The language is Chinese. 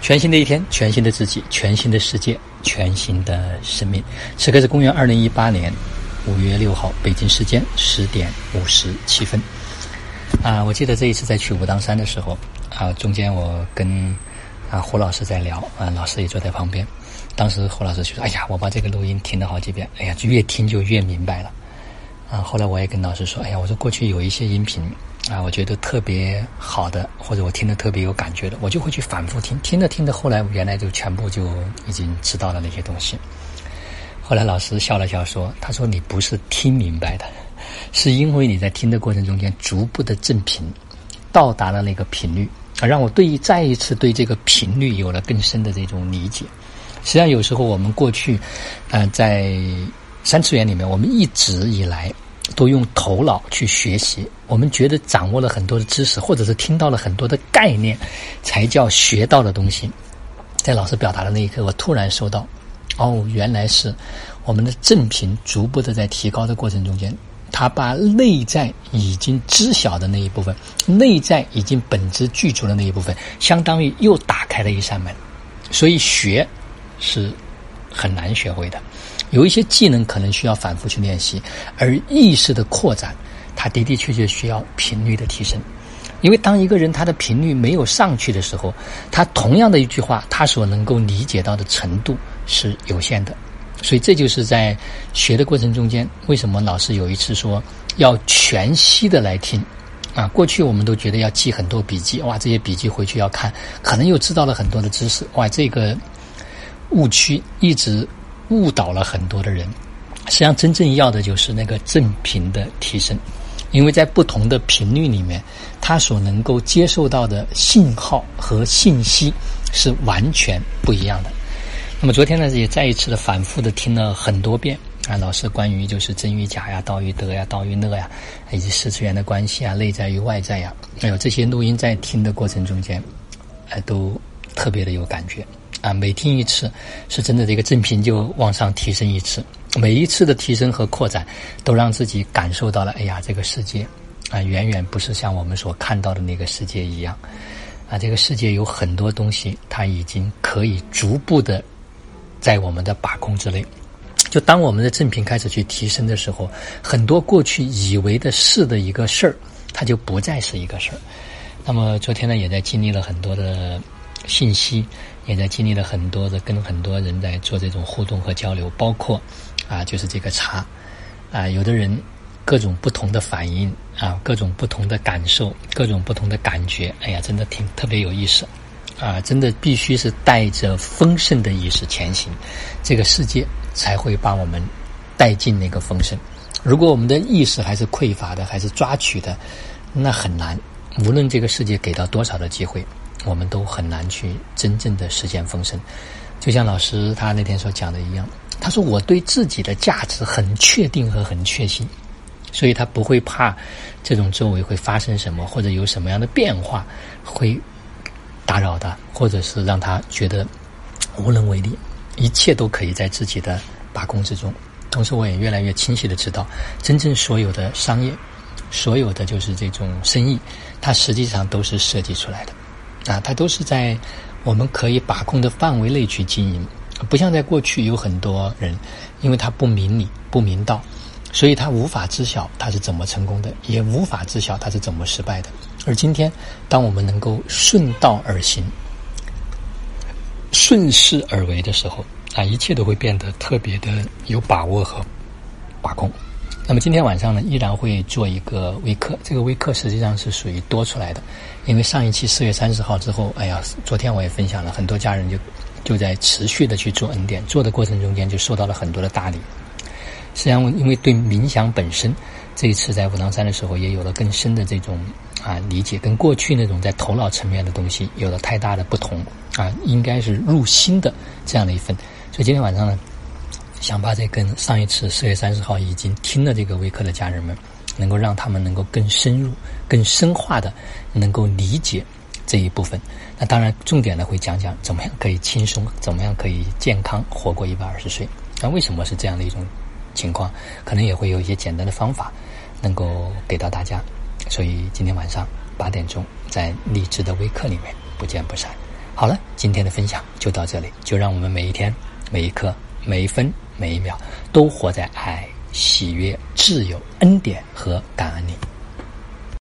全新的一天，全新的自己，全新的世界，全新的生命。此刻是公元二零一八年五月六号，北京时间十点五十七分。啊，我记得这一次在去武当山的时候，啊，中间我跟啊胡老师在聊，啊，老师也坐在旁边。当时胡老师就说：“哎呀，我把这个录音听了好几遍，哎呀，就越听就越明白了。”啊，后来我也跟老师说：“哎呀，我说过去有一些音频。”啊，我觉得特别好的，或者我听的特别有感觉的，我就会去反复听，听着听着，后来原来就全部就已经知道了那些东西。后来老师笑了笑说：“他说你不是听明白的，是因为你在听的过程中间逐步的振频，到达了那个频率啊，让我对再一次对这个频率有了更深的这种理解。实际上有时候我们过去，呃，在三次元里面，我们一直以来。”都用头脑去学习，我们觉得掌握了很多的知识，或者是听到了很多的概念，才叫学到的东西。在老师表达的那一刻，我突然收到，哦，原来是我们的正频逐步的在提高的过程中间，他把内在已经知晓的那一部分，内在已经本质具足的那一部分，相当于又打开了一扇门。所以学是很难学会的。有一些技能可能需要反复去练习，而意识的扩展，它的的确确需要频率的提升。因为当一个人他的频率没有上去的时候，他同样的一句话，他所能够理解到的程度是有限的。所以这就是在学的过程中间，为什么老师有一次说要全息的来听啊？过去我们都觉得要记很多笔记，哇，这些笔记回去要看，可能又知道了很多的知识，哇，这个误区一直。误导了很多的人，实际上真正要的就是那个正频的提升，因为在不同的频率里面，他所能够接受到的信号和信息是完全不一样的。那么昨天呢，也再一次的反复的听了很多遍啊，老师关于就是真与假呀、道与德呀、道与乐呀，以及四次元的关系啊、内在与外在呀，还有这些录音在听的过程中间，哎，都特别的有感觉。啊，每听一次，是真的这个正频就往上提升一次。每一次的提升和扩展，都让自己感受到了，哎呀，这个世界啊，远远不是像我们所看到的那个世界一样。啊，这个世界有很多东西，它已经可以逐步的在我们的把控之内。就当我们的正频开始去提升的时候，很多过去以为的是的一个事儿，它就不再是一个事儿。那么昨天呢，也在经历了很多的信息。也在经历了很多的跟很多人在做这种互动和交流，包括啊，就是这个茶啊，有的人各种不同的反应啊，各种不同的感受，各种不同的感觉，哎呀，真的挺特别有意思啊！真的必须是带着丰盛的意识前行，这个世界才会把我们带进那个丰盛。如果我们的意识还是匮乏的，还是抓取的，那很难。无论这个世界给到多少的机会。我们都很难去真正的实现丰盛，就像老师他那天所讲的一样，他说我对自己的价值很确定和很确信，所以他不会怕这种周围会发生什么或者有什么样的变化会打扰他，或者是让他觉得无能为力，一切都可以在自己的把控之中。同时，我也越来越清晰的知道，真正所有的商业，所有的就是这种生意，它实际上都是设计出来的。啊，它都是在我们可以把控的范围内去经营，不像在过去有很多人，因为他不明理、不明道，所以他无法知晓他是怎么成功的，也无法知晓他是怎么失败的。而今天，当我们能够顺道而行、顺势而为的时候，啊，一切都会变得特别的有把握和把控。那么今天晚上呢，依然会做一个微课。这个微课实际上是属于多出来的，因为上一期四月三十号之后，哎呀，昨天我也分享了很多家人就就在持续的去做恩典，做的过程中间就受到了很多的大礼。实际上，因为对冥想本身，这一次在武当山的时候也有了更深的这种啊理解，跟过去那种在头脑层面的东西有了太大的不同啊，应该是入心的这样的一份。所以今天晚上呢。想把这跟上一次四月三十号已经听了这个微课的家人们，能够让他们能够更深入、更深化的能够理解这一部分。那当然，重点呢会讲讲怎么样可以轻松，怎么样可以健康活过一百二十岁。那为什么是这样的一种情况？可能也会有一些简单的方法能够给到大家。所以今天晚上八点钟在励志的微课里面不见不散。好了，今天的分享就到这里，就让我们每一天、每一刻、每一分、每一秒都活在爱、喜悦、自由、恩典和感恩里。